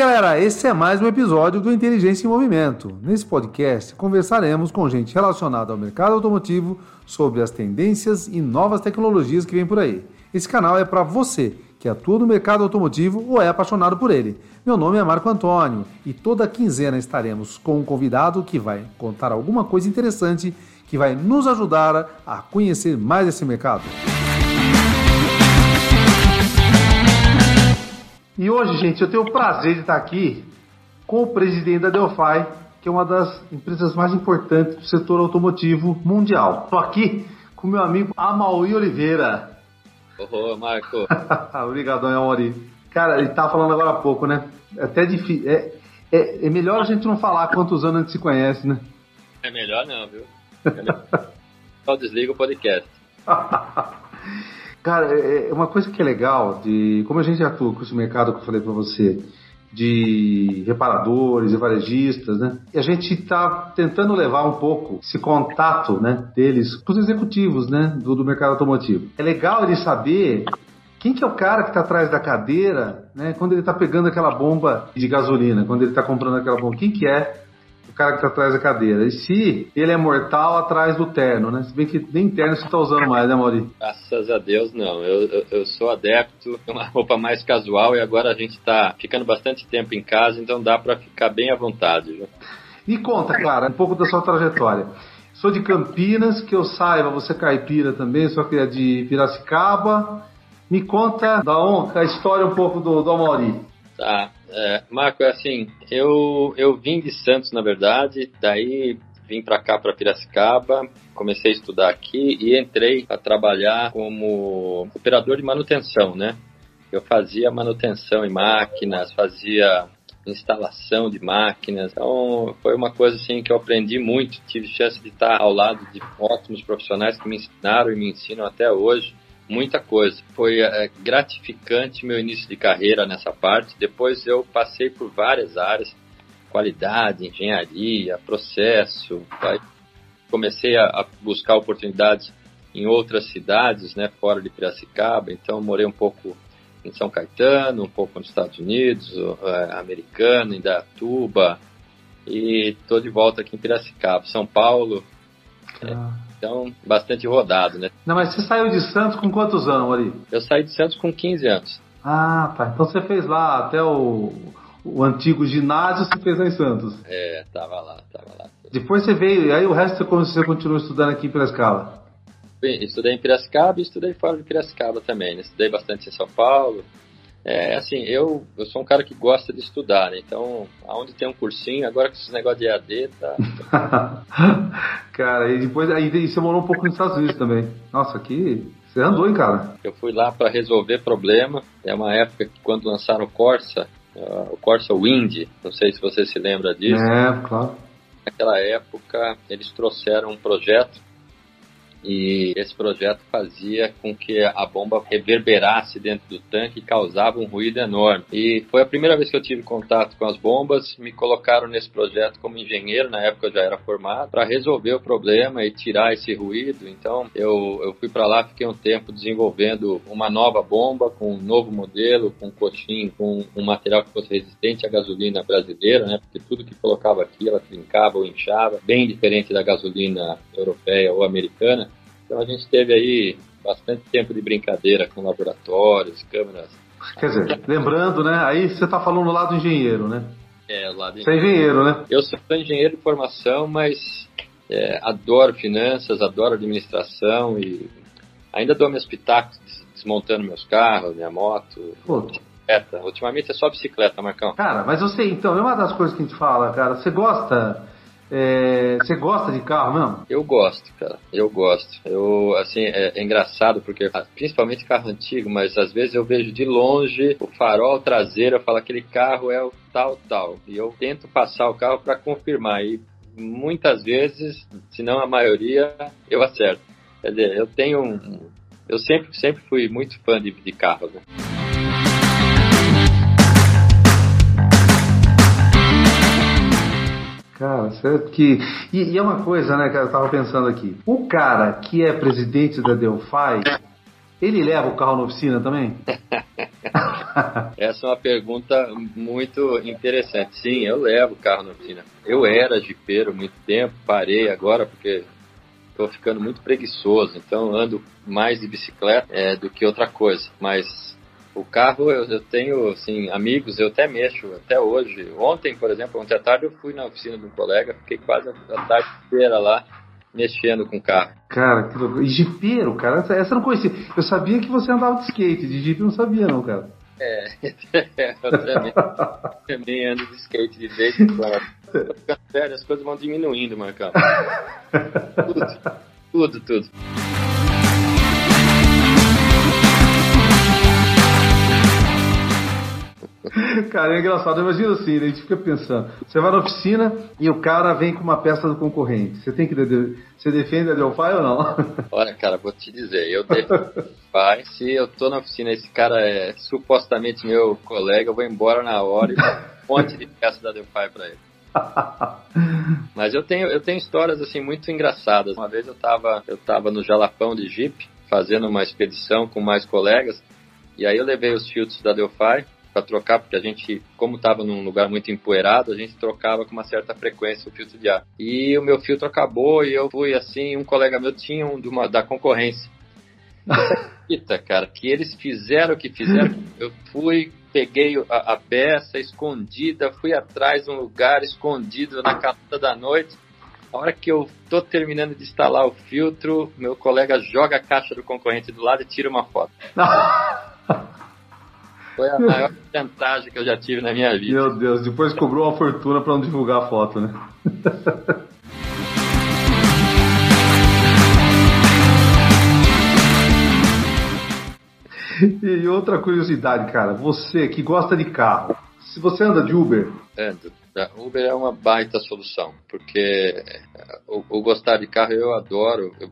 galera, esse é mais um episódio do Inteligência em Movimento. Nesse podcast, conversaremos com gente relacionada ao mercado automotivo sobre as tendências e novas tecnologias que vêm por aí. Esse canal é para você que atua no mercado automotivo ou é apaixonado por ele. Meu nome é Marco Antônio e toda quinzena estaremos com um convidado que vai contar alguma coisa interessante que vai nos ajudar a conhecer mais esse mercado. E hoje, gente, eu tenho o prazer de estar aqui com o presidente da Delphi, que é uma das empresas mais importantes do setor automotivo mundial. Estou aqui com meu amigo Amauri Oliveira. Ô, Marco. Obrigadão, Amauri. Cara, ele estava falando agora há pouco, né? É até difícil. É, é, é, melhor a gente não falar quantos anos a gente se conhece, né? É melhor não, viu? É Só desliga o podcast. Cara, é, é uma coisa que é legal, de como a gente atua com esse mercado que eu falei para você, de reparadores e varejistas, né? E a gente está tentando levar um pouco esse contato, né, deles para os executivos, né, do, do mercado automotivo. É legal ele saber quem que é o cara que está atrás da cadeira, né, quando ele está pegando aquela bomba de gasolina, quando ele está comprando aquela bomba, quem que é cara que está atrás da cadeira. E se ele é mortal atrás do terno, né? Se bem que nem terno você está usando mais, né, Mauri? Graças a Deus, não. Eu, eu, eu sou adepto de uma roupa mais casual e agora a gente está ficando bastante tempo em casa, então dá para ficar bem à vontade. Viu? Me conta, cara, um pouco da sua trajetória. Sou de Campinas, que eu saiba, você é caipira também, só que é de Piracicaba. Me conta da a história um pouco do, do Amauri. Tá. É, Marco, é assim, eu, eu vim de Santos, na verdade, daí vim para cá, para Piracicaba, comecei a estudar aqui e entrei a trabalhar como operador de manutenção, né? Eu fazia manutenção em máquinas, fazia instalação de máquinas. Então, foi uma coisa assim que eu aprendi muito. Tive chance de estar ao lado de ótimos profissionais que me ensinaram e me ensinam até hoje muita coisa. Foi é, gratificante meu início de carreira nessa parte. Depois eu passei por várias áreas, qualidade, engenharia, processo. Comecei a, a, buscar oportunidades em outras cidades, né, fora de Piracicaba. Então morei um pouco em São Caetano, um pouco nos Estados Unidos, é, americano, em Datuba, e estou de volta aqui em Piracicaba, São Paulo. Ah. É, então, bastante rodado, né? Não, mas você saiu de Santos com quantos anos, Ari? Eu saí de Santos com 15 anos. Ah, tá. Então você fez lá até o, o antigo ginásio, você fez lá em Santos. É, tava lá, tava lá. Depois você veio, e aí o resto você continuou estudando aqui em Piracicaba? Estudei em Piracicaba e estudei fora de Piracicaba também. Né? Estudei bastante em São Paulo, é, assim, eu, eu sou um cara que gosta de estudar, né? Então, aonde tem um cursinho, agora com esse negócio de EAD, tá... cara, e depois, aí você morou um pouco nos Estados Unidos também. Nossa, aqui... Você andou, hein, cara? Eu fui lá para resolver problema. É uma época que quando lançaram o Corsa, uh, o Corsa Wind, não sei se você se lembra disso. É, claro. Naquela época, eles trouxeram um projeto e esse projeto fazia com que a bomba reverberasse dentro do tanque e causava um ruído enorme. E foi a primeira vez que eu tive contato com as bombas, me colocaram nesse projeto como engenheiro, na época eu já era formado, para resolver o problema e tirar esse ruído. Então eu, eu fui para lá, fiquei um tempo desenvolvendo uma nova bomba com um novo modelo, com um com um material que fosse resistente à gasolina brasileira, né? Porque tudo que colocava aqui ela trincava ou inchava, bem diferente da gasolina europeia ou americana. Então a gente teve aí bastante tempo de brincadeira com laboratórios, câmeras. Quer dizer, lembrando, né? Aí você está falando lá do engenheiro, né? É, lá do Você é engenheiro, né? Eu sou engenheiro de formação, mas é, adoro finanças, adoro administração e ainda dou meus pitacos desmontando meus carros, minha moto. Pô. Bicicleta. Ultimamente é só bicicleta, Marcão. Cara, mas sei, então, é uma das coisas que a gente fala, cara. Você gosta é, você gosta de carro mesmo? Eu gosto, cara. Eu gosto. Eu, assim, é, é, engraçado porque, ah, principalmente carro antigo, mas às vezes eu vejo de longe o farol traseiro, eu falo aquele carro é o tal, tal. E eu tento passar o carro para confirmar. E muitas vezes, se não a maioria, eu acerto. Quer dizer, eu tenho um. Eu sempre, sempre fui muito fã de, de carro, né? Certo que. E, e, é uma coisa, né, que eu tava pensando aqui. O cara que é presidente da Delphi, Ele leva o carro na oficina também? Essa é uma pergunta muito interessante. Sim, eu levo o carro na oficina. Eu era jipeiro muito tempo, parei agora porque estou ficando muito preguiçoso, então ando mais de bicicleta é, do que outra coisa. Mas o carro eu, eu, tenho assim amigos, eu até mexo até hoje. Ontem, por exemplo, ontem à tarde eu fui na oficina de um colega, fiquei quase a tarde inteira lá mexendo com o carro. Cara, que louco. E jipeiro, cara, essa, essa eu não conhecia. Eu sabia que você andava de skate, de jipe eu não sabia não, cara. É, eu também, também ando de skate de vez em quando. Velho, as coisas vão diminuindo, Marcão. tudo, tudo, tudo. Cara, é engraçado. Imagina assim, a gente fica pensando. Você vai na oficina e o cara vem com uma peça do concorrente. Você tem que. Você defende a Delphi ou não? Olha, cara, vou te dizer. Eu defendo Pai, se eu tô na oficina esse cara é supostamente meu colega, eu vou embora na hora e um monte de peça da Delphi pra ele. Mas eu tenho, eu tenho histórias assim muito engraçadas. Uma vez eu tava, eu tava no Jalapão de Jeep, fazendo uma expedição com mais colegas, e aí eu levei os filtros da Delphi para trocar, porque a gente, como estava num lugar muito empoeirado, a gente trocava com uma certa frequência o filtro de ar. E o meu filtro acabou e eu fui assim, um colega meu tinha um de uma, da concorrência. Eita, cara, que eles fizeram o que fizeram. Eu fui, peguei a, a peça escondida, fui atrás de um lugar escondido na calada da noite. A hora que eu tô terminando de instalar o filtro, meu colega joga a caixa do concorrente do lado e tira uma foto. Foi a maior vantagem que eu já tive na minha vida. Meu Deus, depois cobrou uma fortuna para não divulgar a foto, né? e outra curiosidade, cara, você que gosta de carro, se você anda de Uber? Ando. Uber é uma baita solução, porque o, o gostar de carro eu adoro, eu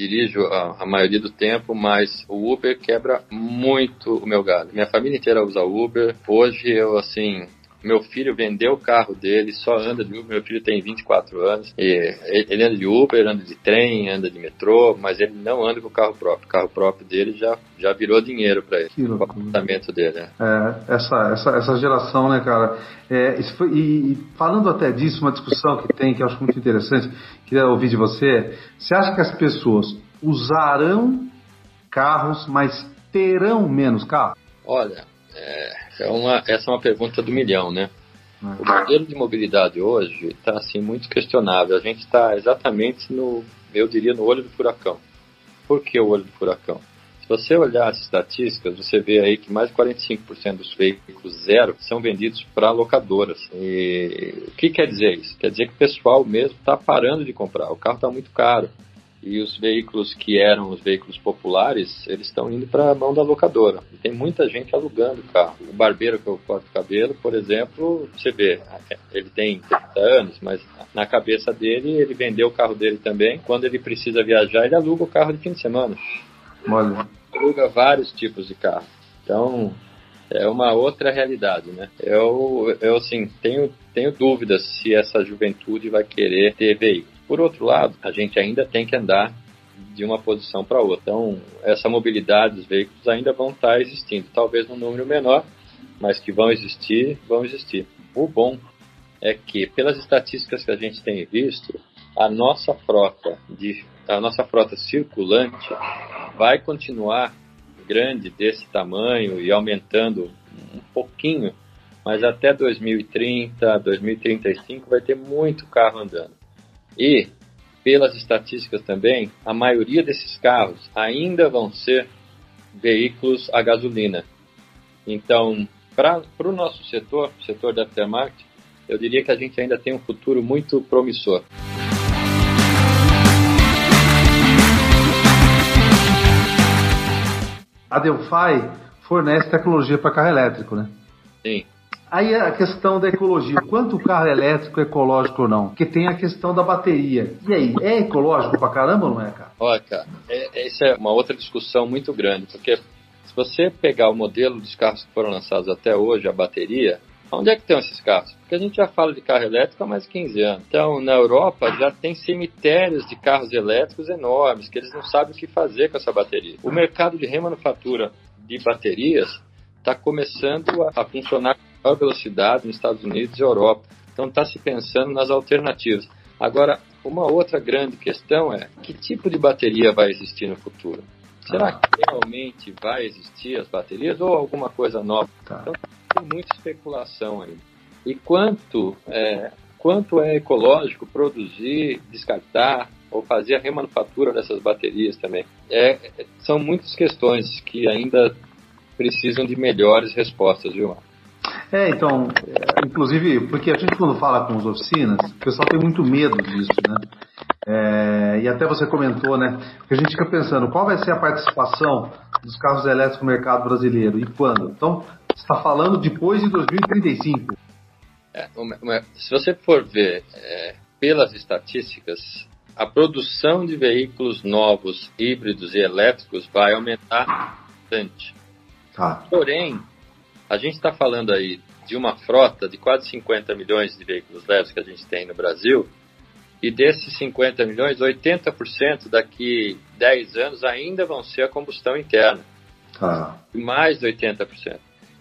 dirijo a, a, maioria do tempo, mas o Uber quebra muito o meu galho. Minha família inteira usa Uber. Hoje eu, assim, meu filho vendeu o carro dele, só anda de Uber. Meu filho tem 24 anos. E ele anda de Uber, anda de trem, anda de metrô, mas ele não anda com o carro próprio. O carro próprio dele já, já virou dinheiro para ele. O apartamento dele. Né? É, essa, essa, essa geração, né, cara? É, foi, e, e, falando até disso, uma discussão que tem, que eu acho muito interessante, queria ouvir de você. Você acha que as pessoas usarão carros, mas terão menos carros? Olha, é, é uma, essa é uma pergunta do milhão, né? O modelo de mobilidade hoje está assim muito questionável. A gente está exatamente no, eu diria, no olho do furacão. Por que o olho do furacão? Se você olhar as estatísticas, você vê aí que mais de 45% dos veículos zero são vendidos para locadoras. E o que quer dizer isso? Quer dizer que o pessoal mesmo está parando de comprar. O carro está muito caro e os veículos que eram os veículos populares, eles estão indo para a mão da locadora. E tem muita gente alugando o carro. O barbeiro que eu corto o cabelo, por exemplo, você vê, ele tem 30 anos, mas na cabeça dele, ele vendeu o carro dele também. Quando ele precisa viajar, ele aluga o carro de fim de semana. Olha. Aluga vários tipos de carro. Então, é uma outra realidade, né? Eu, eu assim, tenho, tenho dúvidas se essa juventude vai querer ter veículo. Por outro lado, a gente ainda tem que andar de uma posição para outra. Então, essa mobilidade dos veículos ainda vão estar tá existindo, talvez num número menor, mas que vão existir, vão existir. O bom é que, pelas estatísticas que a gente tem visto, a nossa frota de a nossa frota circulante vai continuar grande desse tamanho e aumentando um pouquinho, mas até 2030, 2035 vai ter muito carro andando. E, pelas estatísticas também, a maioria desses carros ainda vão ser veículos a gasolina. Então, para o nosso setor, setor da aftermarket, eu diria que a gente ainda tem um futuro muito promissor. A Delphi fornece tecnologia para carro elétrico, né? Sim. Aí a questão da ecologia, quanto o carro elétrico é ecológico ou não? Porque tem a questão da bateria. E aí, é ecológico pra caramba ou não é, cara? Olha, cara, é, essa é uma outra discussão muito grande, porque se você pegar o modelo dos carros que foram lançados até hoje, a bateria, Onde é que estão esses carros? Porque a gente já fala de carro elétrico há mais de 15 anos. Então, na Europa já tem cemitérios de carros elétricos enormes, que eles não sabem o que fazer com essa bateria. O mercado de remanufatura de baterias está começando a, funcionar maior velocidade nos Estados Unidos e Europa. Então, está se pensando nas alternativas. Agora, uma outra grande questão é que tipo de bateria vai existir no futuro? Será que realmente vai existir as baterias ou alguma coisa nova? Tá. Então, tem muita especulação aí. E quanto é, quanto é ecológico produzir, descartar ou fazer a remanufatura dessas baterias também? É, são muitas questões que ainda precisam de melhores respostas, viu, Marcos? É, então, inclusive, porque a gente quando fala com as oficinas, o pessoal tem muito medo disso, né? É, e até você comentou, né? Que a gente fica pensando, qual vai ser a participação dos carros elétricos no mercado brasileiro e quando? Então, está falando depois de 2035. É, se você for ver é, pelas estatísticas, a produção de veículos novos, híbridos e elétricos vai aumentar bastante. Tá. Porém, a gente está falando aí de uma frota de quase 50 milhões de veículos leves que a gente tem no Brasil, e desses 50 milhões, 80% daqui 10 anos ainda vão ser a combustão interna. Ah. Mais de 80%.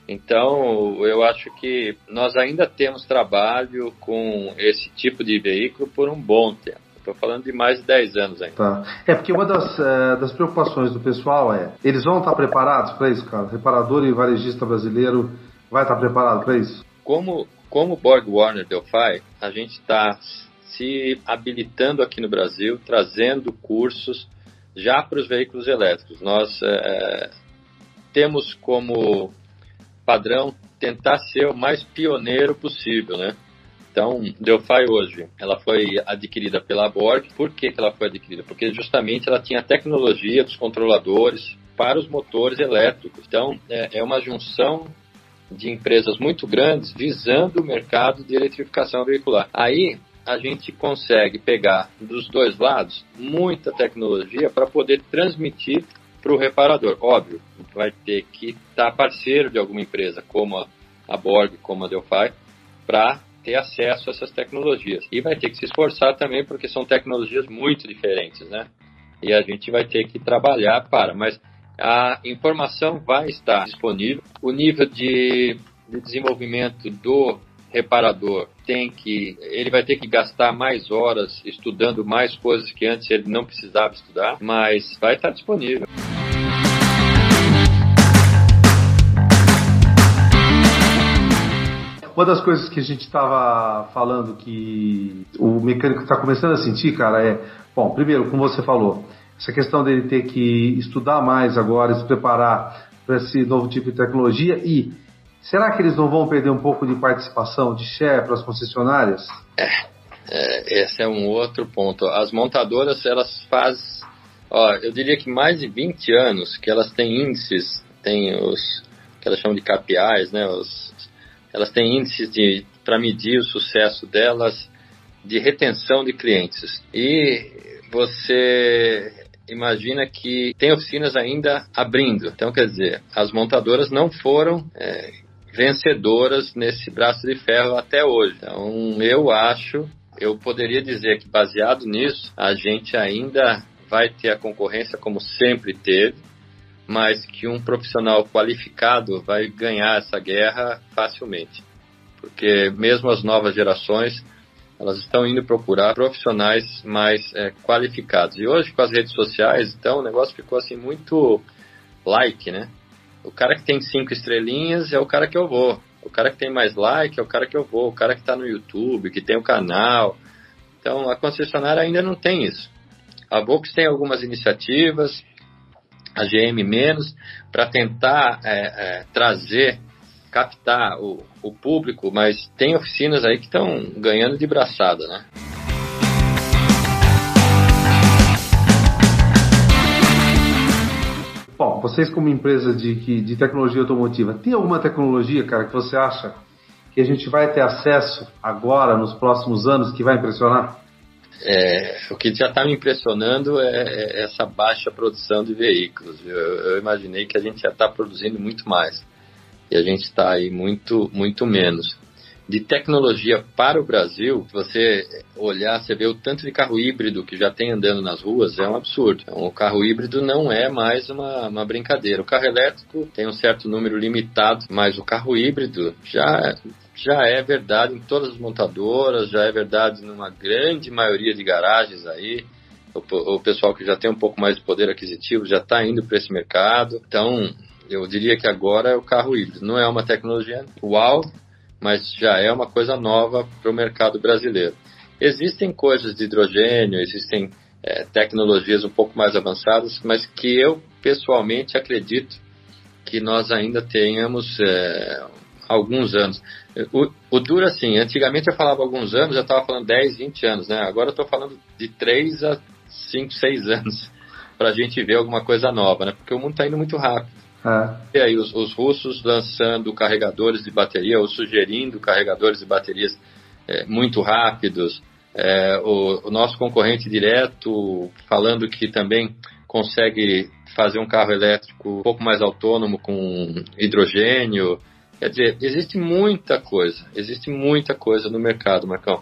Então, eu acho que nós ainda temos trabalho com esse tipo de veículo por um bom tempo. Estou falando de mais de 10 anos ainda. Tá. É porque uma das, é, das preocupações do pessoal é: eles vão estar preparados para isso, cara? Reparador e varejista brasileiro vai estar preparado para isso? Como, como Borg Warner Delphi, a gente está se habilitando aqui no Brasil, trazendo cursos já para os veículos elétricos. Nós é, temos como padrão tentar ser o mais pioneiro possível, né? Então, Delphi hoje, ela foi adquirida pela Borg. Por que, que ela foi adquirida? Porque justamente ela tinha a tecnologia dos controladores para os motores elétricos. Então, é, é uma junção de empresas muito grandes visando o mercado de eletrificação veicular. Aí, a gente consegue pegar dos dois lados muita tecnologia para poder transmitir para o reparador. Óbvio, vai ter que estar tá parceiro de alguma empresa, como a, a Borg, como a Delphi, para ter acesso a essas tecnologias. E vai ter que se esforçar também, porque são tecnologias muito diferentes, né? E a gente vai ter que trabalhar para, mas a informação vai estar disponível. O nível de, de desenvolvimento do reparador tem que ele vai ter que gastar mais horas estudando mais coisas que antes ele não precisava estudar, mas vai estar disponível. Uma das coisas que a gente estava falando que o mecânico está começando a sentir, cara, é, bom, primeiro, como você falou, essa questão dele ter que estudar mais agora, se preparar para esse novo tipo de tecnologia e será que eles não vão perder um pouco de participação de share para as concessionárias? É, é, esse é um outro ponto. As montadoras, elas fazem, ó, eu diria que mais de 20 anos que elas têm índices, têm os que elas chamam de KPIs, né, os elas têm índices de para medir o sucesso delas de retenção de clientes. E você imagina que tem oficinas ainda abrindo. Então, quer dizer, as montadoras não foram é, vencedoras nesse braço de ferro até hoje. Então, eu acho, eu poderia dizer que baseado nisso, a gente ainda vai ter a concorrência como sempre teve mas que um profissional qualificado vai ganhar essa guerra facilmente. Porque mesmo as novas gerações, elas estão indo procurar profissionais mais é, qualificados. E hoje, com as redes sociais, então, o negócio ficou assim muito like, né? O cara que tem cinco estrelinhas é o cara que eu vou. O cara que tem mais like é o cara que eu vou. O cara que está no YouTube, que tem o canal. Então, a concessionária ainda não tem isso. A Volks tem algumas iniciativas, a GM menos, para tentar é, é, trazer, captar o, o público, mas tem oficinas aí que estão ganhando de braçada, né? Bom, vocês como empresa de, de tecnologia automotiva, tem alguma tecnologia, cara, que você acha que a gente vai ter acesso agora, nos próximos anos, que vai impressionar? É, o que já está me impressionando é, é, essa baixa produção de veículos. Eu, eu imaginei que a gente já está produzindo muito mais. e a gente está aí muito, muito menos. De tecnologia para o Brasil, você olhar, você vê o tanto de carro híbrido que já tem andando nas ruas, é um absurdo. Então, o carro híbrido não é mais uma, uma brincadeira. O carro elétrico tem um certo número limitado, mas o carro híbrido já já é verdade em todas as montadoras, já é verdade numa grande maioria de garagens aí. O, o pessoal que já tem um pouco mais de poder aquisitivo já está indo para esse mercado. Então, eu diria que agora é o carro híbrido. Não é uma tecnologia uau, mas já é uma coisa nova para o mercado brasileiro. Existem coisas de hidrogênio, existem é, tecnologias um pouco mais avançadas, mas que eu pessoalmente acredito que nós ainda tenhamos é, alguns anos. O, o duro, assim, antigamente eu falava alguns anos, já estava falando 10, 20 anos, né? Agora eu estou falando de 3 a 5, 6 anos para a gente ver alguma coisa nova, né? Porque o mundo está indo muito rápido. É. E aí os, os, russos lançando carregadores de bateria ou sugerindo carregadores de baterias é, muito rápidos. É, o, o, nosso concorrente direto falando que também consegue fazer um carro elétrico um pouco mais autônomo com hidrogênio. Quer dizer, existe muita coisa, existe muita coisa no mercado, Marcão.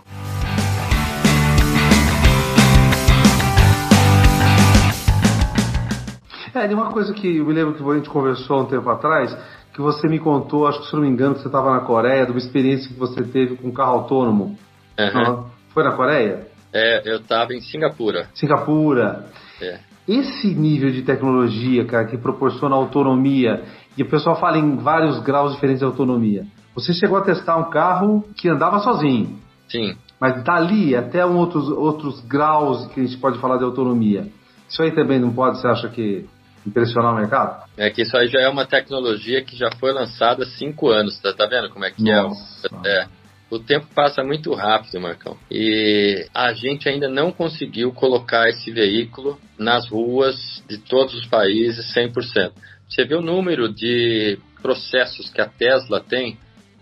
É, uma coisa que eu me lembro que a gente conversou há um tempo atrás, que você me contou, acho que se não me engano, que você estava na Coreia, de uma experiência que você teve com um carro autônomo. Uhum. Foi na Coreia? É, eu estava em Singapura. Singapura. É. Esse nível de tecnologia, cara, que proporciona autonomia, e o pessoal fala em vários graus diferentes de autonomia. Você chegou a testar um carro que andava sozinho. Sim. Mas dali até um outros, outros graus que a gente pode falar de autonomia. Isso aí também não pode, você acha que impressionar o mercado? É que isso aí já é uma tecnologia que já foi lançada há cinco anos, tá, tá vendo como é que é? Nossa. é? é? O tempo passa muito rápido, Marcão. E a gente ainda não conseguiu colocar esse veículo nas ruas de todos os países 100%. Você vê o número de processos que a Tesla tem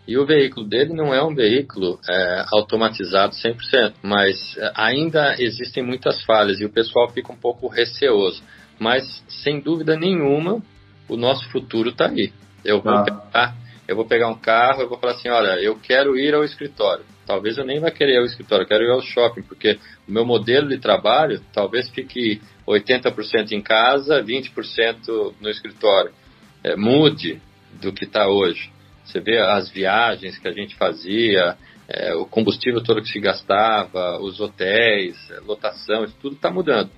e o veículo dele não é um veículo é, automatizado 100%, mas é, ainda existem muitas falhas e o pessoal fica um pouco receoso. Mas, sem dúvida nenhuma, o nosso futuro está aí. Eu vou, ah. pegar, eu vou pegar um carro, eu vou falar assim, olha, eu quero ir ao escritório. Talvez eu nem vá querer ir ao escritório, eu quero ir ao shopping, porque o meu modelo de trabalho talvez fique 80% em casa, 20% no escritório. É, mude do que está hoje. Você vê as viagens que a gente fazia, é, o combustível todo que se gastava, os hotéis, lotação, isso tudo está mudando.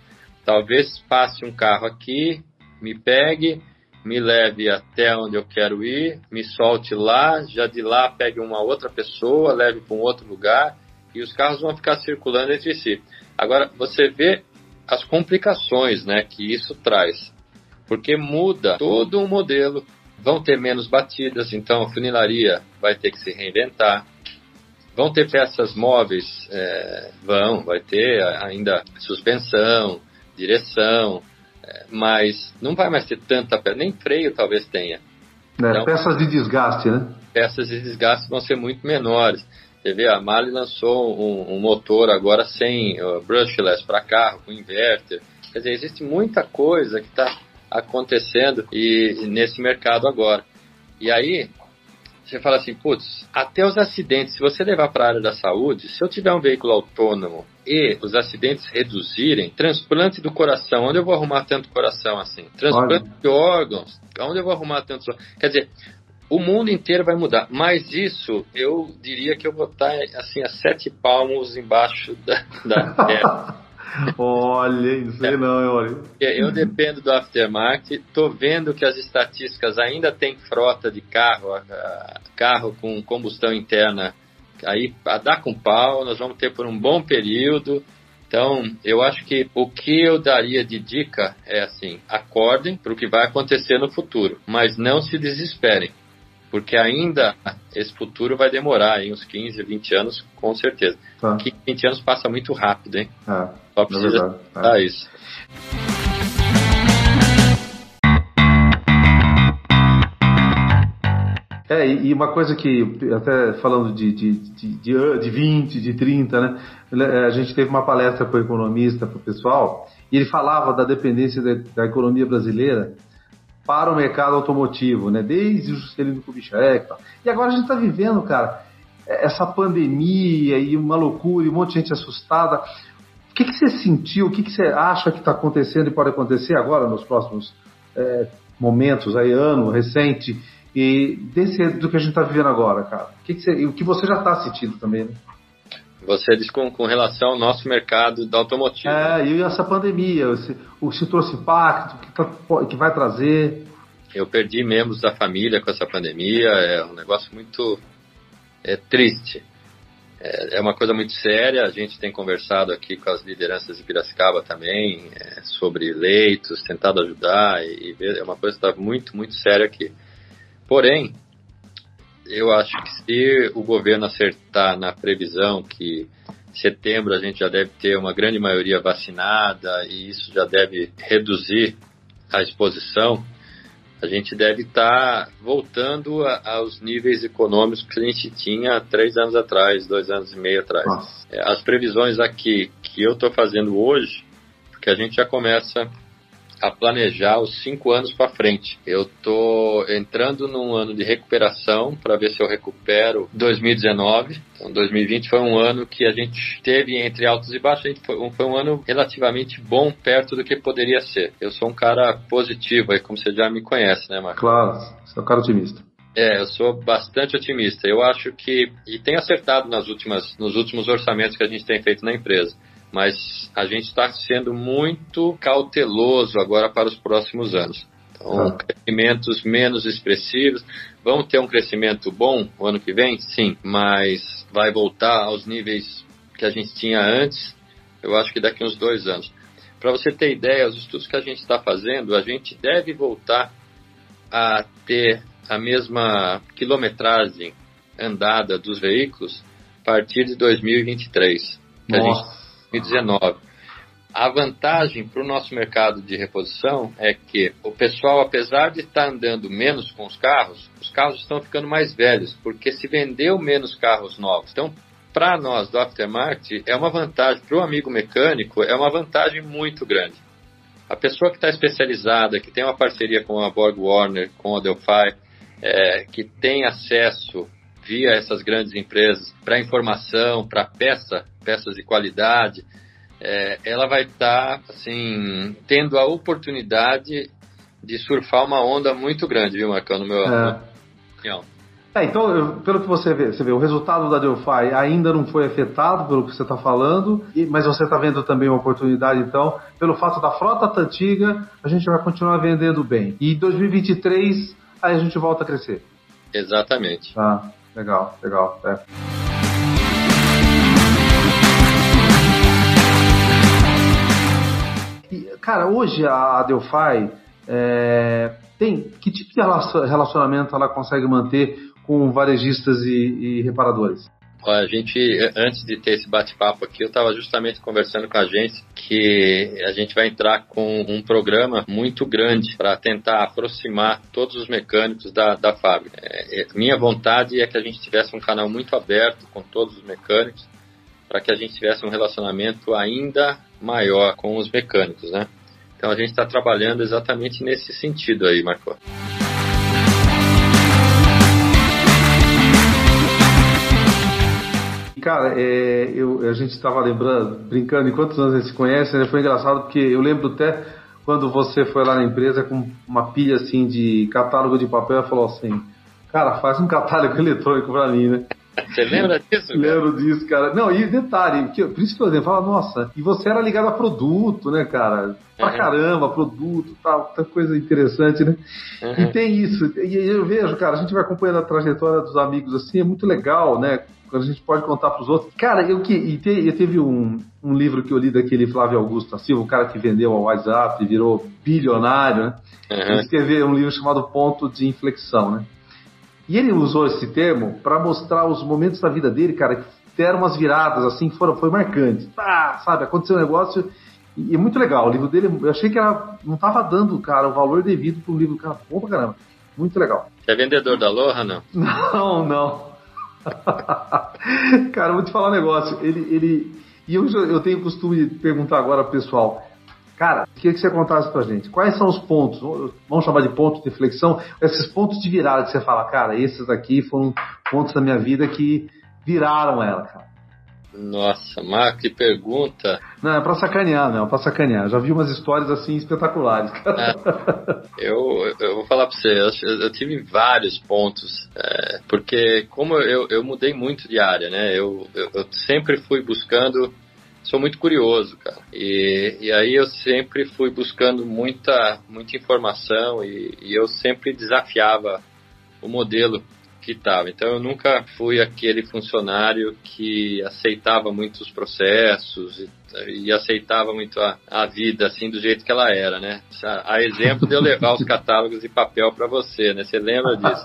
Talvez passe um carro aqui, me pegue, me leve até onde eu quero ir, me solte lá, já de lá pegue uma outra pessoa, leve para um outro lugar e os carros vão ficar circulando entre si. Agora, você vê as complicações né, que isso traz, porque muda todo o modelo, vão ter menos batidas, então a funilaria vai ter que se reinventar. Vão ter peças móveis? É, vão, vai ter ainda suspensão, direção, é, mas não vai mais ter tanta peça, nem freio talvez tenha. É, então, peças de desgaste, né? Peças de desgaste vão ser muito menores. Você vê, a Mali lançou um, um motor agora sem uh, brushless para carro, com inverter. Quer dizer, existe muita coisa que está acontecendo e, nesse mercado agora. E aí, você fala assim, putz, até os acidentes, se você levar para a área da saúde, se eu tiver um veículo autônomo e os acidentes reduzirem, transplante do coração, onde eu vou arrumar tanto coração assim? Transplante Olha. de órgãos, onde eu vou arrumar tanto? Quer dizer, o mundo inteiro vai mudar, mas isso eu diria que eu vou estar assim a sete palmos embaixo da, da terra. Olha, não sei não, olha. Eu dependo do aftermarket, tô vendo que as estatísticas ainda tem frota de carro, carro com combustão interna, aí a dar com pau, nós vamos ter por um bom período. Então, eu acho que o que eu daria de dica é assim: acordem para o que vai acontecer no futuro, mas não se desesperem porque ainda esse futuro vai demorar aí uns 15, 20 anos, com certeza. Tá. 15, 20 anos passa muito rápido, hein? É, Só precisa é. isso. É, e uma coisa que, até falando de, de, de, de, de 20, de 30, né? É, a gente teve uma palestra com o economista, para o pessoal, e ele falava da dependência da, da economia brasileira para o mercado automotivo, né? Desde o Juscelino Kubitschek e. E agora a gente está vivendo, cara, essa pandemia e uma loucura e um monte de gente assustada. O que, que você sentiu? O que, que você acha que está acontecendo e pode acontecer agora nos próximos é, momentos, aí, ano recente, e desse do que a gente está vivendo agora, cara? O que, que você, o que você já está sentindo também, né? Você diz com, com, relação ao nosso mercado da automotiva. É, e essa pandemia, se, o se trouxe impacto, que, tá, que vai trazer. Eu perdi membros da família com essa pandemia, é um negócio muito é, triste. É, é uma coisa muito séria, a gente tem conversado aqui com as lideranças de Piracicaba também é, sobre leitos, tentado ajudar e, e é uma coisa que está muito, muito séria aqui. Porém, eu acho que se o governo acertar na previsão que setembro a gente já deve ter uma grande maioria vacinada e isso já deve reduzir a exposição, a gente deve estar tá voltando a, aos níveis econômicos que a gente tinha três anos atrás, dois anos e meio atrás. Nossa. É, as previsões aqui que eu estou fazendo hoje, porque a gente já começa a planejar os cinco anos para frente. Eu tô entrando num ano de recuperação para ver se eu recupero 2019. Então, 2020 foi um ano que a gente teve entre altos e baixos. Foi um, foi um ano relativamente bom, perto do que poderia ser. Eu sou um cara positivo, aí como você já me conhece, né, Marcos? Claro, você é um cara otimista. É, eu sou bastante otimista. Eu acho que e tenho acertado nas últimas, nos últimos orçamentos que a gente tem feito na empresa mas a gente está sendo muito cauteloso agora para os próximos anos. Então, ah. crescimentos menos expressivos. Vamos ter um crescimento bom o ano que vem? Sim, mas vai voltar aos níveis que a gente tinha antes, eu acho que daqui uns dois anos. Para você ter ideia, os estudos que a gente está fazendo, a gente deve voltar a ter a mesma quilometragem andada dos veículos a partir de 2023. Nossa. 2019. A vantagem para o nosso mercado de reposição é que o pessoal, apesar de estar andando menos com os carros, os carros estão ficando mais velhos, porque se vendeu menos carros novos. Então, para nós do aftermarket, é uma vantagem, para o amigo mecânico, é uma vantagem muito grande. A pessoa que está especializada, que tem uma parceria com a Borg Warner, com a Delphi, é, que tem acesso via essas grandes empresas para informação, para peça, peças de qualidade, é, ela vai estar tá, assim tendo a oportunidade de surfar uma onda muito grande, viu, Marcão, no meu, é. opinião. É, então, eu, pelo que você vê, você vê, o resultado da Delphi ainda não foi afetado pelo que você está falando, e, mas você está vendo também uma oportunidade, então, pelo fato da frota tá antiga, a gente vai continuar vendendo bem. E em 2023, aí a gente volta a crescer. Exatamente. Tá. Legal, legal. É. Cara, hoje a Delphi é, tem que tipo de relacionamento ela consegue manter com varejistas e, e reparadores? A gente, antes de ter esse bate-papo aqui, eu estava justamente conversando com a gente que a gente vai entrar com um programa muito grande para tentar aproximar todos os mecânicos da, da fábrica. É, é, minha vontade é que a gente tivesse um canal muito aberto com todos os mecânicos para que a gente tivesse um relacionamento ainda maior com os mecânicos, né? Então a gente está trabalhando exatamente nesse sentido aí, Marco. Cara, é, eu, a gente estava lembrando, brincando, enquanto anos a gente se conhece, né, foi engraçado porque eu lembro até quando você foi lá na empresa com uma pilha assim de catálogo de papel e falou assim, cara, faz um catálogo eletrônico para mim, né? Você lembra disso? Cara? Lembro disso, cara. Não, e detalhe, que, por isso que eu lembro, fala, nossa, e você era ligado a produto, né, cara? Pra uhum. caramba, produto, tal, tanta coisa interessante, né? Uhum. E tem isso. E eu vejo, cara, a gente vai acompanhando a trajetória dos amigos assim, é muito legal, né? quando a gente pode contar para os outros. Cara, eu que e te, eu teve um, um livro que eu li daquele Flávio Augusto da Silva, o cara que vendeu a WhatsApp e virou bilionário, né? Uhum. Ele escreveu um livro chamado Ponto de Inflexão, né? E ele usou esse termo para mostrar os momentos da vida dele, cara, que deram umas viradas assim, foram, foi marcante. Ah, sabe, aconteceu um negócio e é muito legal. O livro dele, eu achei que era, não estava dando, cara, o valor devido para o livro, cara, bom pra caramba. Muito legal. Você é vendedor da Loja, não? Não, não. Cara, vou te falar um negócio. Ele, ele, e eu, eu tenho o costume de perguntar agora pro pessoal: Cara, queria que você contasse pra gente. Quais são os pontos, vamos chamar de pontos de reflexão, esses pontos de virada que você fala, cara, esses daqui foram pontos da minha vida que viraram ela, cara. Nossa, Marco, que pergunta. Não, é pra sacanear, não, é pra sacanear. Já vi umas histórias assim espetaculares. É, eu, eu vou falar pra você, eu, eu tive vários pontos, é, porque como eu, eu mudei muito de área, né? Eu, eu, eu sempre fui buscando sou muito curioso, cara. E, e aí eu sempre fui buscando muita, muita informação e, e eu sempre desafiava o modelo que estava. Então eu nunca fui aquele funcionário que aceitava muitos processos e, e aceitava muito a, a, vida assim do jeito que ela era, né? A exemplo de eu levar os catálogos de papel para você, né? Você lembra disso?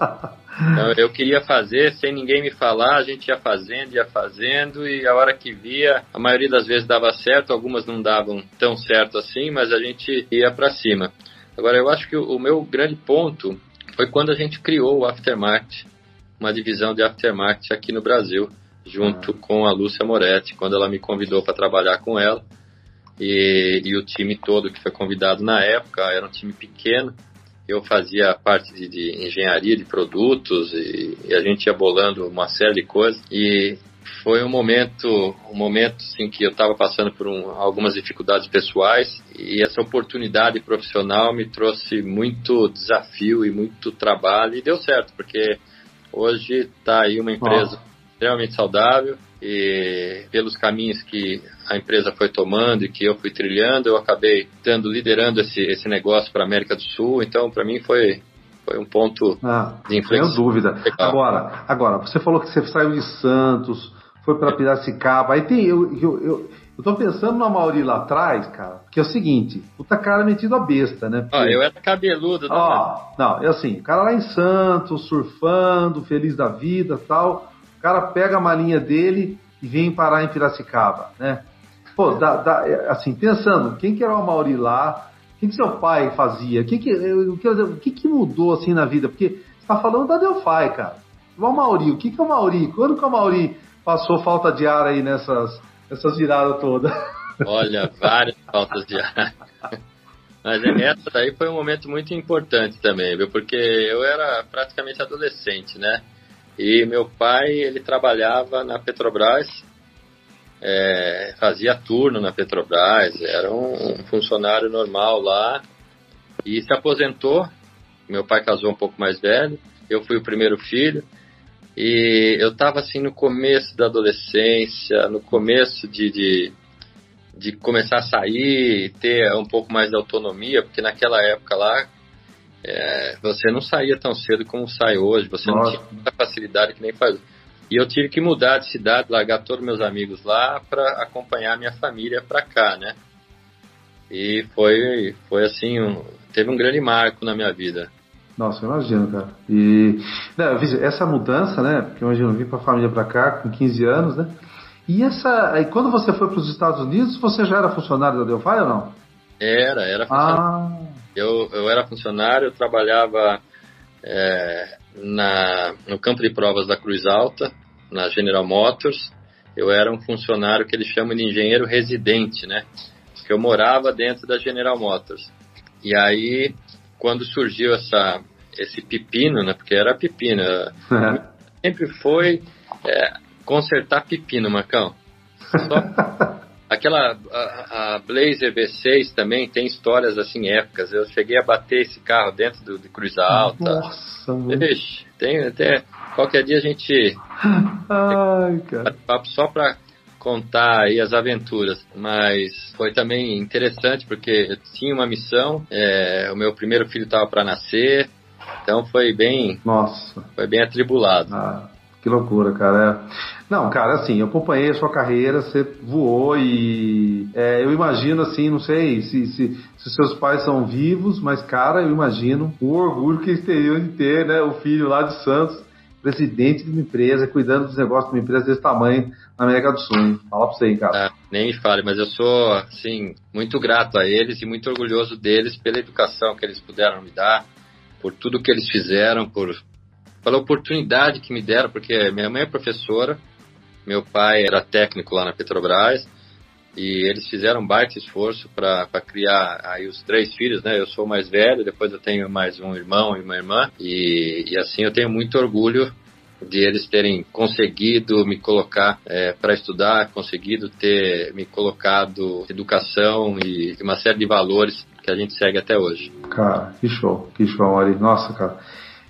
Então eu queria fazer sem ninguém me falar, a gente ia fazendo, ia fazendo e a hora que via, a maioria das vezes dava certo, algumas não davam tão certo assim, mas a gente ia para cima. Agora eu acho que o, o meu grande ponto foi quando a gente criou o Aftermarket uma divisão de aftermarket aqui no Brasil, junto ah. com a Lúcia Moretti, quando ela me convidou para trabalhar com ela. E, e, o time todo que foi convidado na época era um time pequeno. Eu fazia parte de, de engenharia de produtos e, e, a gente ia bolando uma série de coisas. E foi um momento, um momento sim que eu estava passando por um, algumas dificuldades pessoais e essa oportunidade profissional me trouxe muito desafio e muito trabalho e deu certo porque Hoje está aí uma empresa extremamente saudável e pelos caminhos que a empresa foi tomando e que eu fui trilhando, eu acabei dando, liderando esse, esse negócio para a América do Sul. Então, para mim foi foi um ponto ah, de inflexão. Sem dúvida. Legal. Agora, agora, você falou que você saiu de Santos, foi para Piracicaba. Aí tem eu, eu, eu, eu tô pensando no Mauri lá atrás, cara, que é o seguinte, puta cara metido a besta, né? Porque, ó, eu era cabeludo. Né? Ó, não, é assim, o cara lá em Santos, surfando, feliz da vida tal, o cara pega a malinha dele e vem parar em Piracicaba, né? Pô, dá, dá, é, assim, pensando, quem que era o Mauri lá, o que, que seu pai fazia, o que que, o que que mudou assim na vida? Porque você tá falando da Delphi, cara. O Mauri, o que que é o Mauri? Quando que o Mauri passou falta de ar aí nessas essas viradas todas. Olha, várias faltas de ar. Mas essa daí foi um momento muito importante também, viu? Porque eu era praticamente adolescente, né? E meu pai, ele trabalhava na Petrobras, é, fazia turno na Petrobras, era um, um funcionário normal lá e se aposentou. Meu pai casou um pouco mais velho, eu fui o primeiro filho. E eu estava assim no começo da adolescência, no começo de, de, de, começar a sair, ter um pouco mais de autonomia, porque naquela época lá é, você não saía tão cedo como sai hoje, você Nossa. não tinha tanta facilidade que nem faz. E eu tive que mudar de cidade, largar todos meus amigos lá para acompanhar minha família para cá, né? E foi, foi assim, um, teve um grande marco na minha vida. Nossa, eu imagino, cara. E né, essa mudança, né? Porque imagina, eu vim com a família para cá com 15 anos, né? E essa, aí quando você foi para os Estados Unidos, você já era funcionário da Delphi ou não? Era, era funcionário. Ah. Eu, eu era funcionário, eu trabalhava é, na, no campo de provas da Cruz Alta, na General Motors. Eu era um funcionário que eles chamam de engenheiro residente, né? Porque eu morava dentro da General Motors. E aí quando surgiu essa, esse pepino, né? Porque era pepino. É. Sempre foi é, consertar pepino, Marcão. Só, aquela a, a, Blazer V6 também tem histórias assim épicas. Eu cheguei a bater esse carro dentro do, de Cruz Alta. Nossa, Ixi, tem até qualquer dia a gente Ai, cara. papo só para contar aí as aventuras, mas foi também interessante porque eu tinha uma missão, é, o meu primeiro filho estava para nascer, então foi bem, nossa, foi bem atribulado. Ah, que loucura, cara. É. Não, cara, assim, eu acompanhei a sua carreira, você voou e é, eu imagino assim, não sei se, se, se, seus pais são vivos, mas cara, eu imagino o orgulho que eles teriam de ter, né, o filho lá de Santos presidente de uma empresa, cuidando dos negócios de uma empresa desse tamanho na América do Sul. Hein? Fala pra você, hein, cara. Ah, nem me fale, mas eu sou, assim, muito grato a eles e muito orgulhoso deles pela educação que eles puderam me dar, por tudo que eles fizeram, por pela oportunidade que me deram, porque minha mãe é professora, meu pai era técnico lá na Petrobras, e eles fizeram um baita esforço para criar aí os três filhos, né? Eu sou o mais velho, depois eu tenho mais um irmão e uma irmã, e, e assim eu tenho muito orgulho de eles terem conseguido me colocar é, para estudar, conseguido ter me colocado educação e uma série de valores que a gente segue até hoje. Cara, que show, que show, Ari. Nossa, cara.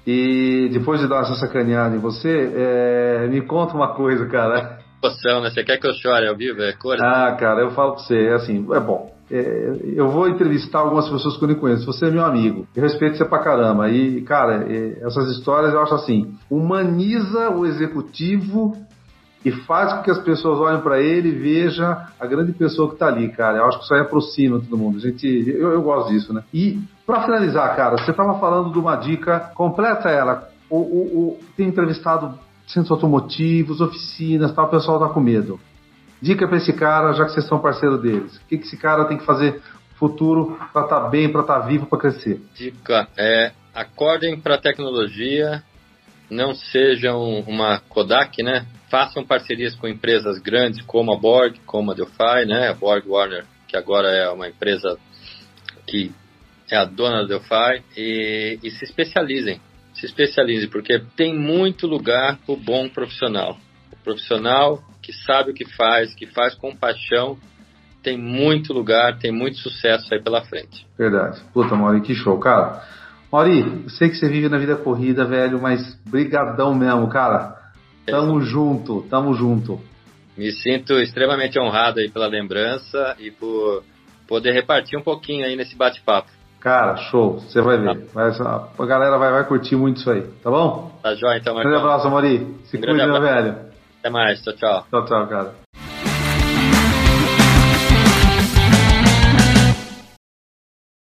E depois de dar essa sacaneada em você, é, me conta uma coisa, cara emoção, né? Você quer que eu chore ao vivo? É cor? Ah, cara, eu falo pra você, é assim, é bom. É, eu vou entrevistar algumas pessoas que eu não conheço. Você é meu amigo. Eu respeito você pra caramba. E, cara, é, essas histórias eu acho assim: humaniza o executivo e faz com que as pessoas olhem para ele e vejam a grande pessoa que está ali, cara. Eu acho que isso aí aproxima todo mundo. A gente, eu, eu gosto disso, né? E para finalizar, cara, você estava falando de uma dica, completa ela. O, o, o, tem entrevistado centros automotivos, oficinas, tal, o pessoal tá com medo. Dica para esse cara, já que vocês são parceiro deles. O que, que esse cara tem que fazer futuro para estar tá bem, para estar tá vivo, para crescer? Dica é acordem para a tecnologia, não sejam uma Kodak, né? Façam parcerias com empresas grandes como a Borg, como a Delphi, né? A Borg Warner, que agora é uma empresa que é a dona da Delphi, e, e se especializem se especialize, porque tem muito lugar para o bom profissional. Profissional que sabe o que faz, que faz com paixão, tem muito lugar, tem muito sucesso aí pela frente. Verdade. Puta, Mauri, que show, cara. Mauri, eu sei que você vive na vida corrida, velho, mas brigadão mesmo, cara. Tamo é. junto, tamo junto. Me sinto extremamente honrado aí pela lembrança e por poder repartir um pouquinho aí nesse bate-papo. Cara, show. Você vai ver. Vai, a galera vai, vai curtir muito isso aí, tá bom? Tá jóia, então, Marcão. Um grande abraço, Amori. Se um cuida, velho. Até mais, tchau, tchau. Tchau, tchau, cara.